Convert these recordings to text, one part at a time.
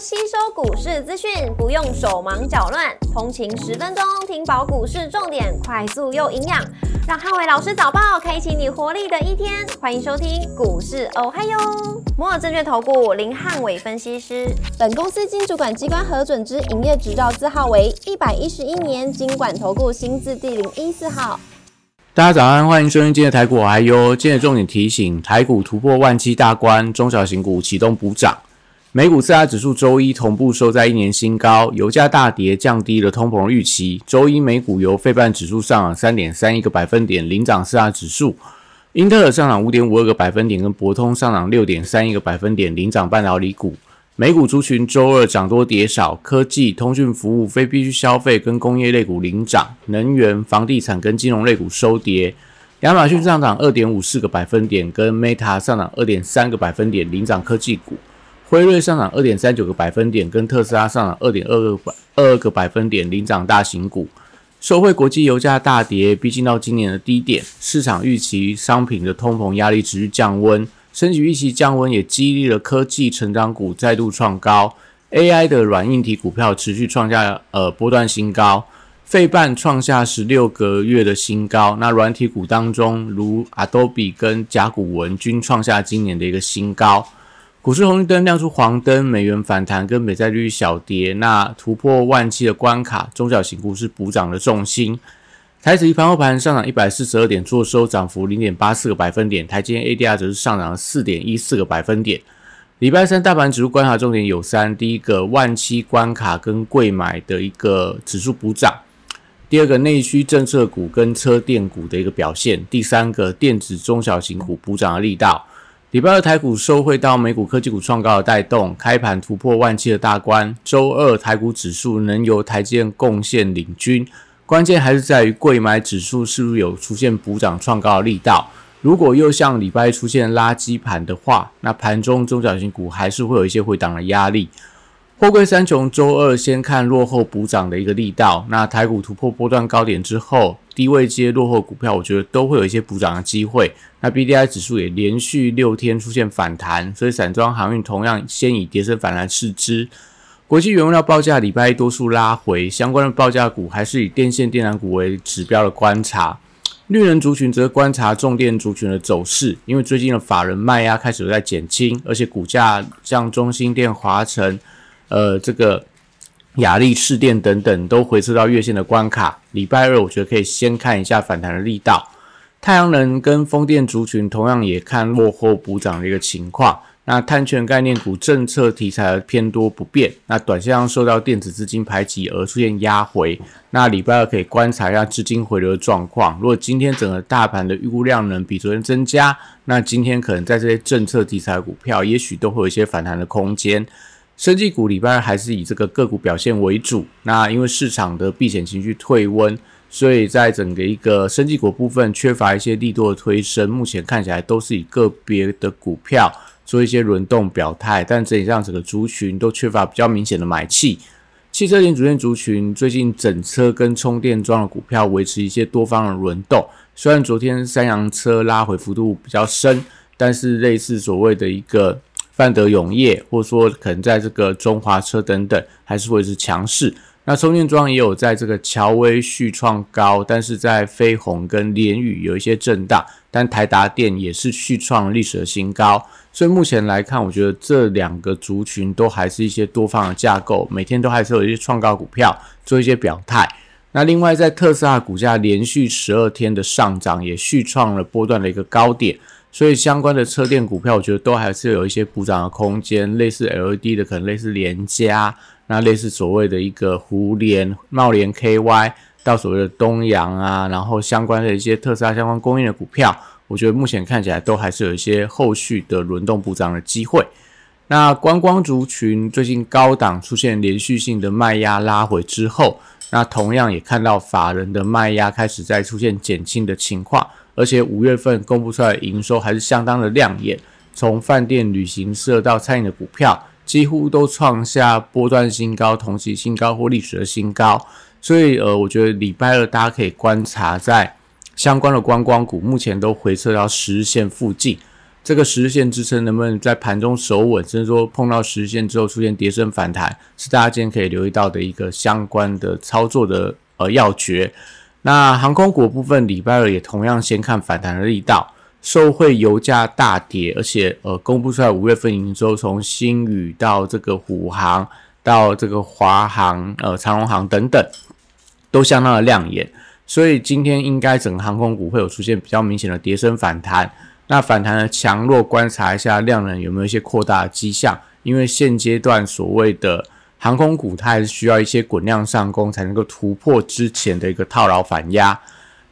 吸收股市资讯，不用手忙脚乱，通勤十分钟听饱股市重点，快速又营养，让汉伟老师早报开启你活力的一天。欢迎收听股市哦嗨哟，摩尔证券投顾林汉伟分析师，本公司经主管机关核准之营业执照字号为一百一十一年经管投顾新字第零一四号。大家早安，欢迎收听今天的台股哦嗨哟今日重点提醒：台股突破万七大关，中小型股启动补涨。美股四大指数周一同步收在一年新高，油价大跌，降低了通膨预期。周一美股由费半指数上涨三点三一个百分点，领涨四大指数。英特尔上涨五点五二个百分点，跟博通上涨六点三一个百分点，领涨半导体股。美股族群周二涨多跌少，科技、通讯服务、非必需消费跟工业类股领涨，能源、房地产跟金融类股收跌。亚马逊上涨二点五四个百分点，跟 Meta 上涨二点三个百分点，领涨科技股。辉瑞上涨二点三九个百分点，跟特斯拉上涨二点二个百二个百分点，领涨大型股。受惠国际油价大跌，逼近到今年的低点，市场预期商品的通膨压力持续降温。升级预期降温，也激励了科技成长股再度创高，AI 的软硬体股票持续创下呃波段新高，费半创下十六个月的新高。那软体股当中，如 Adobe 跟甲骨文均创下今年的一个新高。股市红绿灯亮出黄灯，美元反弹跟美债率小跌，那突破万七的关卡，中小型股是补涨的重心。台指一盘后盘上涨一百四十二点，做收涨幅零点八四个百分点。台积 ADR 则是上涨了四点一四个百分点。礼拜三大盘指数观察重点有三：第一个万期关卡跟贵买的一个指数补涨；第二个内需政策股跟车电股的一个表现；第三个电子中小型股补涨的力道。礼拜二台股收汇到美股科技股创高的带动，开盘突破万期的大关。周二台股指数能由台积电贡献领军。关键还是在于贵买指数是不是有出现补涨创高的力道。如果又像礼拜一出现垃圾盘的话，那盘中中小型股还是会有一些回档的压力。货柜三雄周二先看落后补涨的一个力道。那台股突破波段高点之后，低位接落后股票，我觉得都会有一些补涨的机会。那 B D I 指数也连续六天出现反弹，所以散装航运同样先以跌升反弹试之。国际原料报价礼拜一多数拉回，相关的报价股还是以电线电缆股为指标的观察。绿人族群则观察重电族群的走势，因为最近的法人卖压开始在减轻，而且股价像中心电、华晨、呃这个雅力试电等等都回撤到月线的关卡。礼拜二我觉得可以先看一下反弹的力道。太阳能跟风电族群同样也看落后补涨的一个情况。那碳权概念股政策题材偏多不变，那短线上受到电子资金排挤而出现压回。那礼拜二可以观察一下资金回流的状况。如果今天整个大盘的预估量能比昨天增加，那今天可能在这些政策题材股票，也许都会有一些反弹的空间。生技股礼拜二还是以这个个股表现为主。那因为市场的避险情绪退温，所以在整个一个生技股部分缺乏一些力度的推升，目前看起来都是以个别的股票。做一些轮动表态，但整体上整个族群都缺乏比较明显的买气。汽车零组件族群最近整车跟充电桩的股票维持一些多方的轮动。虽然昨天三洋车拉回幅度比较深，但是类似所谓的一个范德永业，或者说可能在这个中华车等等，还是会是强势。那充电桩也有在这个乔威续创高，但是在飞鸿跟联宇有一些震荡，但台达电也是续创历史的新高，所以目前来看，我觉得这两个族群都还是一些多方的架构，每天都还是有一些创高股票做一些表态。那另外，在特斯拉股价连续十二天的上涨，也续创了波段的一个高点，所以相关的车电股票，我觉得都还是有一些补涨的空间，类似 LED 的，可能类似联家。那类似所谓的一个湖联、茂联 KY 到所谓的东阳啊，然后相关的一些特斯拉相关供应的股票，我觉得目前看起来都还是有一些后续的轮动补涨的机会。那观光族群最近高档出现连续性的卖压拉回之后，那同样也看到法人的卖压开始在出现减轻的情况，而且五月份公布出来的营收还是相当的亮眼，从饭店、旅行社到餐饮的股票。几乎都创下波段新高、同期新高或历史的新高，所以呃，我觉得礼拜二大家可以观察，在相关的观光股目前都回撤到十日线附近，这个十日线支撑能不能在盘中守稳，甚至说碰到十日线之后出现跌升反弹，是大家今天可以留意到的一个相关的操作的呃要诀。那航空股部分，礼拜二也同样先看反弹的力道，受惠油价大跌，而且呃公布出来五月份营收，从新宇到这个虎航到这个华航、呃长荣航等等，都相当的亮眼，所以今天应该整个航空股会有出现比较明显的跌升反弹。那反弹的强弱，观察一下量能有没有一些扩大的迹象，因为现阶段所谓的。航空股它还是需要一些滚量上攻才能够突破之前的一个套牢反压。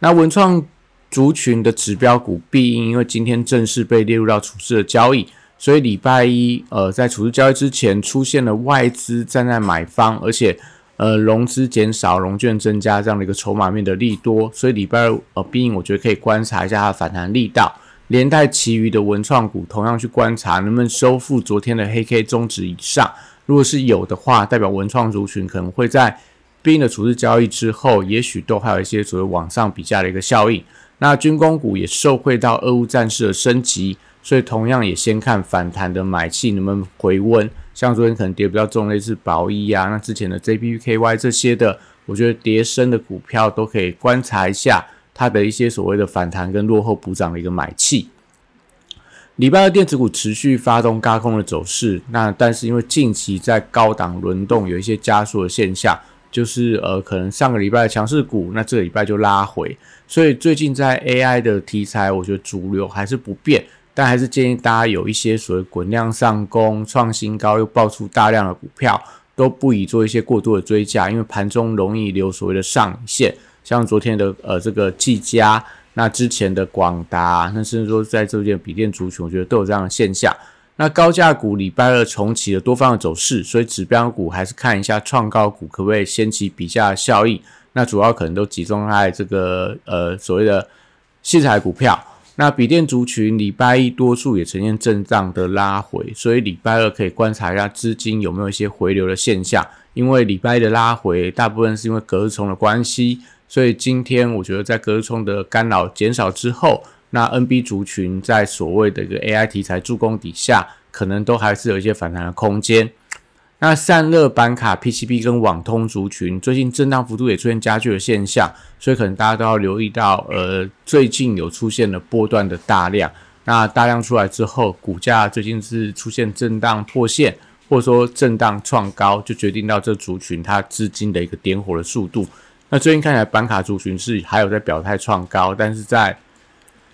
那文创族群的指标股必应，因为今天正式被列入到处置的交易，所以礼拜一呃在处置交易之前出现了外资站在买方，而且呃融资减少、融券增加这样的一个筹码面的利多，所以礼拜二呃必应我觉得可以观察一下它的反弹力道，连带其余的文创股同样去观察能不能收复昨天的黑 K 中值以上。如果是有的话，代表文创族群可能会在兵的处置交易之后，也许都还有一些所谓往上比价的一个效应。那军工股也受惠到俄乌战事的升级，所以同样也先看反弹的买气能不能回温。像昨天可能跌比较重，类似宝一啊，那之前的 JPKY 这些的，我觉得跌升的股票都可以观察一下它的一些所谓的反弹跟落后补涨的一个买气。礼拜二电子股持续发动高空的走势，那但是因为近期在高档轮动有一些加速的现象，就是呃可能上个礼拜的强势股，那这个礼拜就拉回，所以最近在 AI 的题材，我觉得主流还是不变，但还是建议大家有一些所谓滚量上攻、创新高又爆出大量的股票，都不宜做一些过度的追加，因为盘中容易留所谓的上影线，像昨天的呃这个技嘉。那之前的广达，那甚至说在这件笔电族群，我觉得都有这样的现象。那高价股礼拜二重启了多方的走势，所以指标股还是看一下创高股可不可以掀起比价效应。那主要可能都集中在这个呃所谓的器材股票。那笔电族群礼拜一多数也呈现震荡的拉回，所以礼拜二可以观察一下资金有没有一些回流的现象。因为礼拜一的拉回大部分是因为隔日冲的关系。所以今天我觉得在隔日冲的干扰减少之后，那 NB 族群在所谓的一个 AI 题材助攻底下，可能都还是有一些反弹的空间。那散热板卡、PCB 跟网通族群最近震荡幅度也出现加剧的现象，所以可能大家都要留意到，呃，最近有出现了波段的大量。那大量出来之后，股价最近是出现震荡破线，或者说震荡创高，就决定到这族群它资金的一个点火的速度。那最近看起来，板卡族群是还有在表态创高，但是在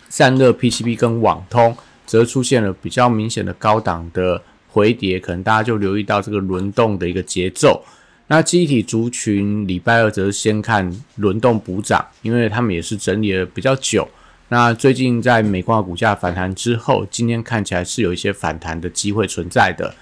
散热 PCB 跟网通则出现了比较明显的高档的回跌，可能大家就留意到这个轮动的一个节奏。那机体族群礼拜二则是先看轮动补涨，因为他们也是整理了比较久。那最近在美光股价反弹之后，今天看起来是有一些反弹的机会存在的。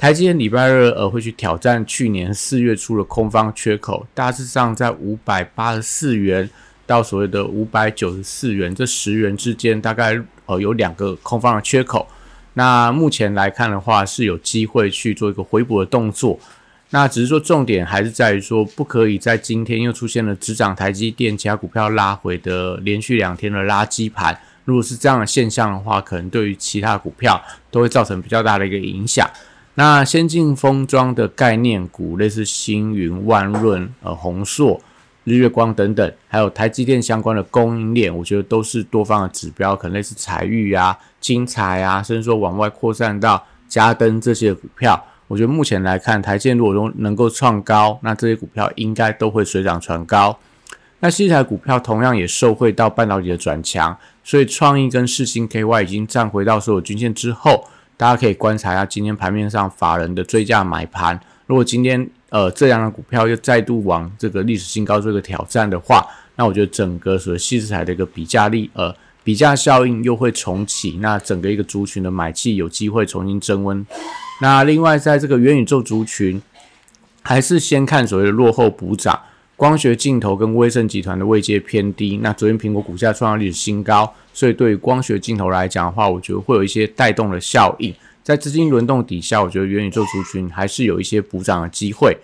台积电礼拜二呃会去挑战去年四月初的空方缺口，大致上在五百八十四元到所谓的五百九十四元这十元之间，大概呃有两个空方的缺口。那目前来看的话，是有机会去做一个回补的动作。那只是说重点还是在于说，不可以在今天又出现了只涨台积电，其他股票拉回的连续两天的垃圾盘。如果是这样的现象的话，可能对于其他股票都会造成比较大的一个影响。那先进封装的概念股，类似星云、万润、呃宏硕、日月光等等，还有台积电相关的供应链，我觉得都是多方的指标，可能类似财玉啊、金彩啊，甚至说往外扩散到嘉登这些股票。我觉得目前来看，台积电如果能能够创高，那这些股票应该都会水涨船高。那西台股票同样也受惠到半导体的转强，所以创意跟世星 KY 已经站回到所有均线之后。大家可以观察一下今天盘面上法人的追价买盘。如果今天呃这样的股票又再度往这个历史新高做一个挑战的话，那我觉得整个所谓细资台的一个比价力呃比价效应又会重启，那整个一个族群的买气有机会重新增温。那另外在这个元宇宙族群，还是先看所谓的落后补涨。光学镜头跟威盛集团的位阶偏低，那昨天苹果股价创下历史新高，所以对于光学镜头来讲的话，我觉得会有一些带动的效应。在资金轮动底下，我觉得元宇宙族群还是有一些补涨的机会。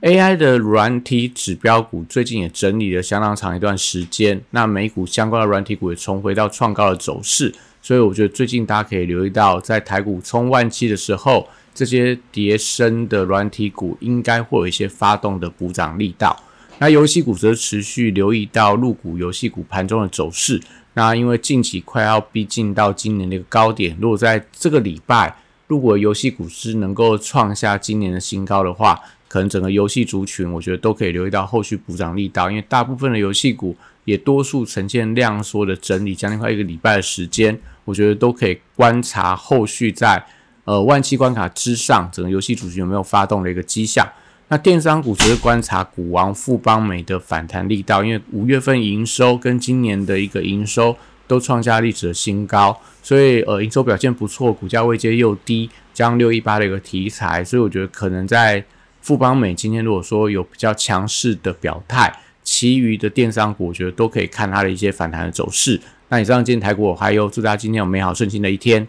AI 的软体指标股最近也整理了相当长一段时间，那美股相关的软体股也重回到创高的走势，所以我觉得最近大家可以留意到，在台股冲万七的时候，这些跌升的软体股应该会有一些发动的补涨力道。那游戏股则持续留意到入股游戏股盘中的走势。那因为近期快要逼近到今年的一个高点，如果在这个礼拜，如果游戏股是能够创下今年的新高的话，可能整个游戏族群，我觉得都可以留意到后续补涨力道。因为大部分的游戏股也多数呈现量缩的整理，将近快一个礼拜的时间，我觉得都可以观察后续在呃万期关卡之上，整个游戏族群有没有发动的一个迹象。那电商股则是观察股王富邦美的反弹力道，因为五月份营收跟今年的一个营收都创下历史的新高，所以呃营收表现不错，股价位阶又低，加上六一八的一个题材，所以我觉得可能在富邦美今天如果说有比较强势的表态，其余的电商股我觉得都可以看它的一些反弹的走势。那以上今天台股还有祝大家今天有美好顺心的一天。